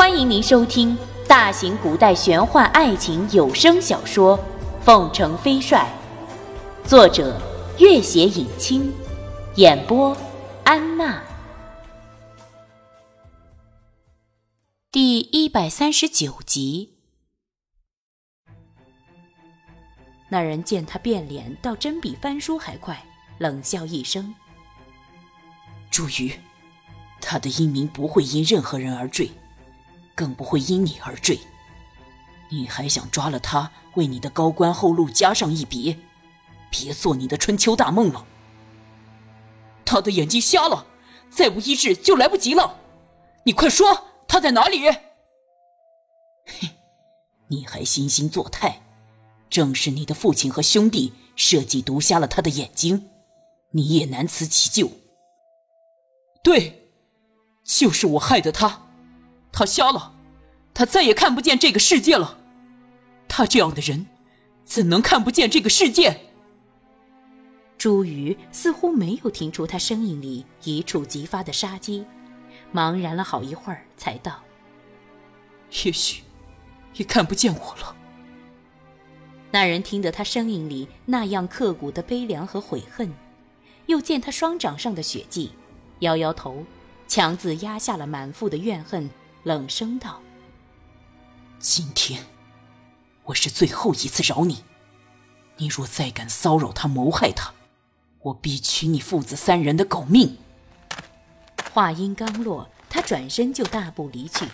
欢迎您收听大型古代玄幻爱情有声小说《凤城飞帅》，作者：月写影清，演播：安娜。第一百三十九集。那人见他变脸倒真比翻书还快，冷笑一声：“朱瑜，他的英名不会因任何人而坠。”更不会因你而坠，你还想抓了他，为你的高官厚禄加上一笔？别做你的春秋大梦了。他的眼睛瞎了，再不医治就来不及了。你快说他在哪里？哼，你还惺惺作态，正是你的父亲和兄弟设计毒瞎了他的眼睛，你也难辞其咎。对，就是我害的他。他瞎了，他再也看不见这个世界了。他这样的人，怎能看不见这个世界？朱瑜似乎没有听出他声音里一触即发的杀机，茫然了好一会儿，才道：“也许，也看不见我了。”那人听得他声音里那样刻骨的悲凉和悔恨，又见他双掌上的血迹，摇摇头，强自压下了满腹的怨恨。冷声道：“今天，我是最后一次饶你。你若再敢骚扰他、谋害他，我必取你父子三人的狗命。”话音刚落，他转身就大步离去。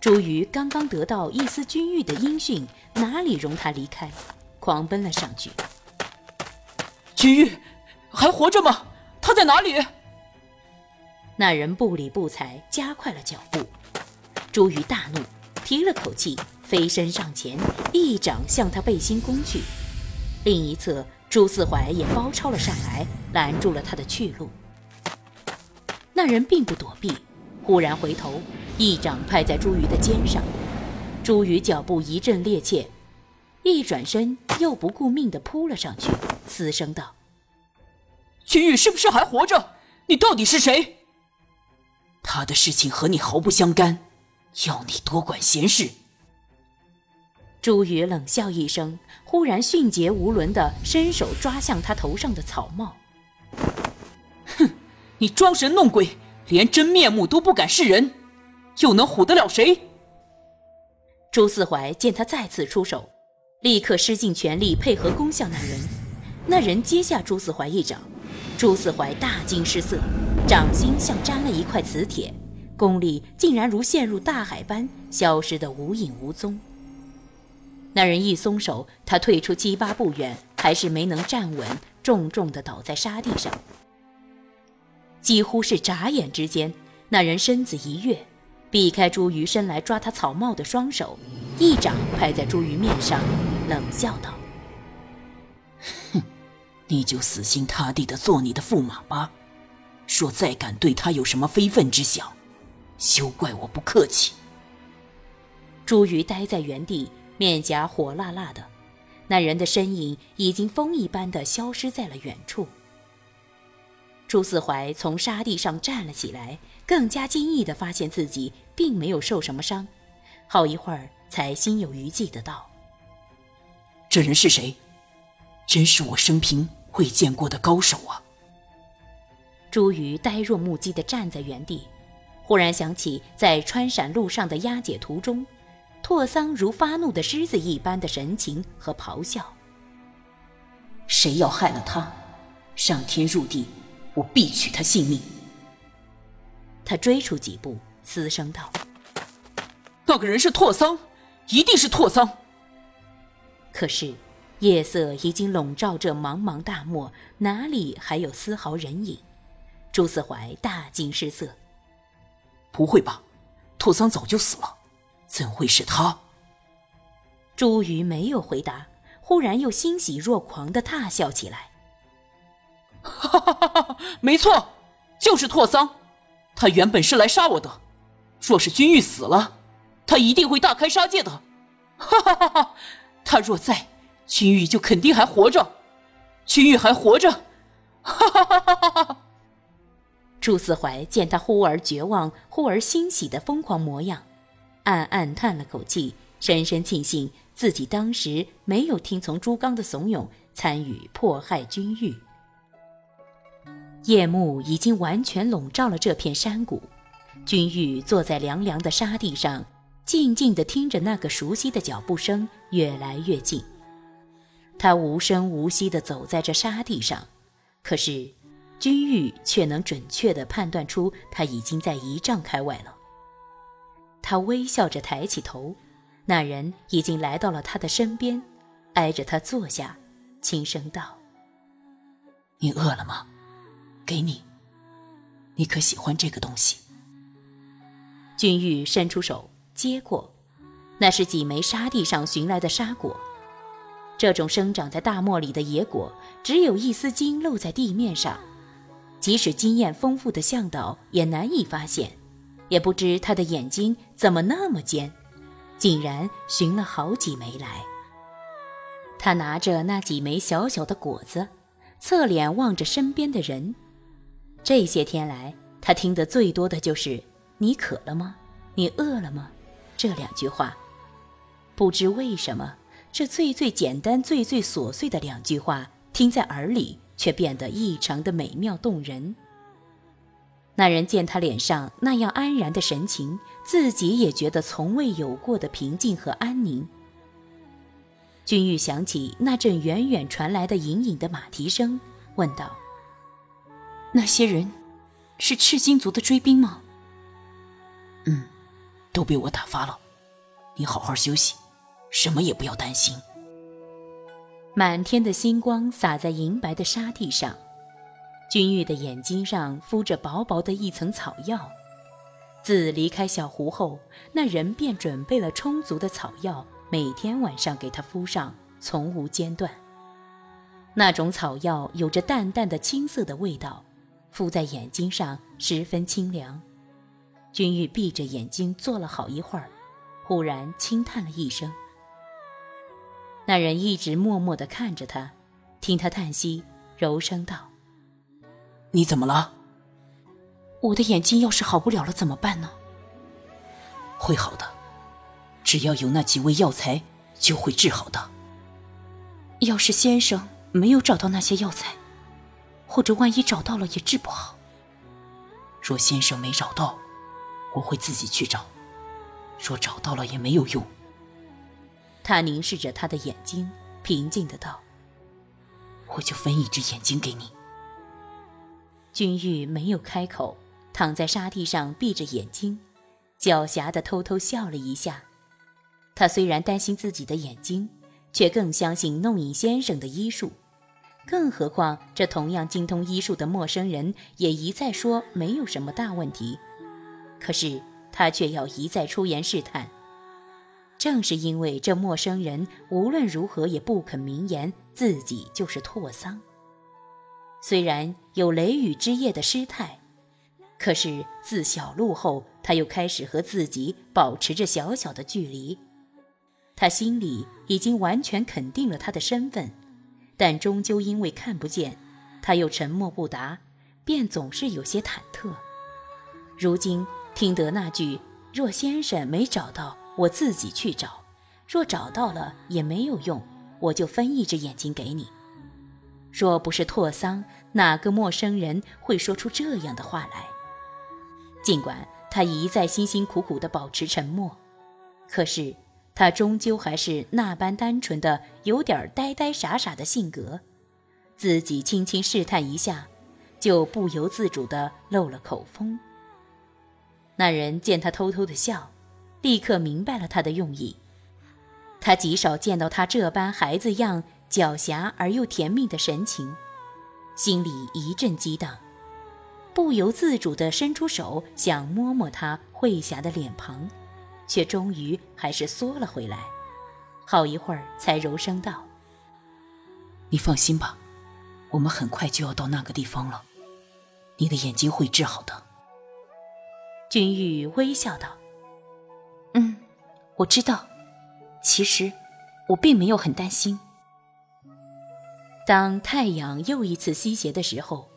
朱瑜刚刚得到一丝君玉的音讯，哪里容他离开，狂奔了上去。君玉还活着吗？他在哪里？那人不理不睬，加快了脚步。朱瑜大怒，提了口气，飞身上前，一掌向他背心攻去。另一侧，朱四怀也包抄了上来，拦住了他的去路。那人并不躲避，忽然回头，一掌拍在朱瑜的肩上。朱瑜脚步一阵趔趄，一转身又不顾命地扑了上去，嘶声道：“君玉是不是还活着？你到底是谁？”他的事情和你毫不相干，要你多管闲事。朱宇冷笑一声，忽然迅捷无伦的伸手抓向他头上的草帽。哼，你装神弄鬼，连真面目都不敢示人，又能唬得了谁？朱四怀见他再次出手，立刻施尽全力配合攻向那人。那人接下朱四怀一掌，朱四怀大惊失色。掌心像沾了一块磁铁，功力竟然如陷入大海般消失得无影无踪。那人一松手，他退出七八步远，还是没能站稳，重重地倒在沙地上。几乎是眨眼之间，那人身子一跃，避开朱瑜伸来抓他草帽的双手，一掌拍在朱瑜面上，冷笑道：“，你就死心塌地的做你的驸马吧。”若再敢对他有什么非分之想，休怪我不客气。朱瑜呆在原地，面颊火辣辣的，那人的身影已经风一般的消失在了远处。朱四怀从沙地上站了起来，更加惊异的发现自己并没有受什么伤，好一会儿才心有余悸的道：“这人是谁？真是我生平未见过的高手啊！”朱瑜呆若木鸡地站在原地，忽然想起在川陕路上的押解途中，拓桑如发怒的狮子一般的神情和咆哮。谁要害了他，上天入地，我必取他性命。他追出几步，嘶声道：“那个人是拓桑，一定是拓桑。”可是夜色已经笼罩这茫茫大漠，哪里还有丝毫人影？朱四怀大惊失色。不会吧，拓桑早就死了，怎会是他？朱瑜没有回答，忽然又欣喜若狂的大笑起来。哈哈哈哈！没错，就是拓桑，他原本是来杀我的。若是君玉死了，他一定会大开杀戒的。哈哈哈哈！他若在，君玉就肯定还活着。君玉还活着。哈哈哈哈哈哈！朱思怀见他忽而绝望，忽而欣喜的疯狂模样，暗暗叹了口气，深深庆幸自己当时没有听从朱刚的怂恿，参与迫害君玉。夜幕已经完全笼罩了这片山谷，君玉坐在凉凉的沙地上，静静地听着那个熟悉的脚步声越来越近。他无声无息地走在这沙地上，可是君玉却能准确地判断出他已经在一丈开外了。他微笑着抬起头，那人已经来到了他的身边，挨着他坐下，轻声道：“你饿了吗？”给你，你可喜欢这个东西？君玉伸出手接过，那是几枚沙地上寻来的沙果。这种生长在大漠里的野果，只有一丝筋露在地面上，即使经验丰富的向导也难以发现。也不知他的眼睛怎么那么尖，竟然寻了好几枚来。他拿着那几枚小小的果子，侧脸望着身边的人。这些天来，他听得最多的就是“你渴了吗？你饿了吗？”这两句话。不知为什么，这最最简单、最最琐碎的两句话，听在耳里却变得异常的美妙动人。那人见他脸上那样安然的神情，自己也觉得从未有过的平静和安宁。君玉想起那阵远远传来的隐隐的马蹄声，问道。那些人是赤金族的追兵吗？嗯，都被我打发了。你好好休息，什么也不要担心。满天的星光洒在银白的沙地上，君玉的眼睛上敷着薄薄的一层草药。自离开小湖后，那人便准备了充足的草药，每天晚上给他敷上，从无间断。那种草药有着淡淡的青色的味道。敷在眼睛上十分清凉，君玉闭着眼睛坐了好一会儿，忽然轻叹了一声。那人一直默默地看着他，听他叹息，柔声道：“你怎么了？我的眼睛要是好不了了怎么办呢？”“会好的，只要有那几味药材，就会治好的。”“要是先生没有找到那些药材？”或者万一找到了也治不好。若先生没找到，我会自己去找；若找到了也没有用。他凝视着他的眼睛，平静的道：“我就分一只眼睛给你。”君玉没有开口，躺在沙地上闭着眼睛，狡黠的偷偷笑了一下。他虽然担心自己的眼睛，却更相信弄影先生的医术。更何况，这同样精通医术的陌生人也一再说没有什么大问题，可是他却要一再出言试探。正是因为这陌生人无论如何也不肯明言自己就是拓桑，虽然有雷雨之夜的失态，可是自小路后，他又开始和自己保持着小小的距离。他心里已经完全肯定了他的身份。但终究因为看不见，他又沉默不答，便总是有些忐忑。如今听得那句“若先生没找到，我自己去找；若找到了也没有用，我就分一只眼睛给你。”若不是拓桑，哪个陌生人会说出这样的话来？尽管他一再辛辛苦苦地保持沉默，可是。他终究还是那般单纯的、有点呆呆傻傻的性格，自己轻轻试探一下，就不由自主地漏了口风。那人见他偷偷的笑，立刻明白了他的用意。他极少见到他这般孩子样、狡黠而又甜蜜的神情，心里一阵激荡，不由自主地伸出手想摸摸他慧霞的脸庞。却终于还是缩了回来，好一会儿才柔声道：“你放心吧，我们很快就要到那个地方了，你的眼睛会治好的。”君玉微笑道：“嗯，我知道。其实我并没有很担心。”当太阳又一次西斜的时候，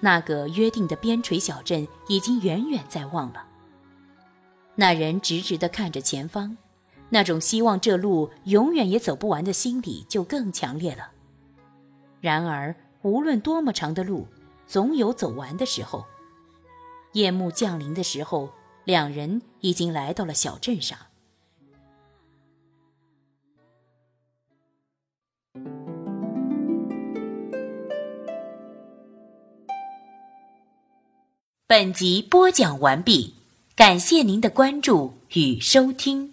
那个约定的边陲小镇已经远远在望了。那人直直地看着前方，那种希望这路永远也走不完的心理就更强烈了。然而，无论多么长的路，总有走完的时候。夜幕降临的时候，两人已经来到了小镇上。本集播讲完毕，感谢您的关注与收听。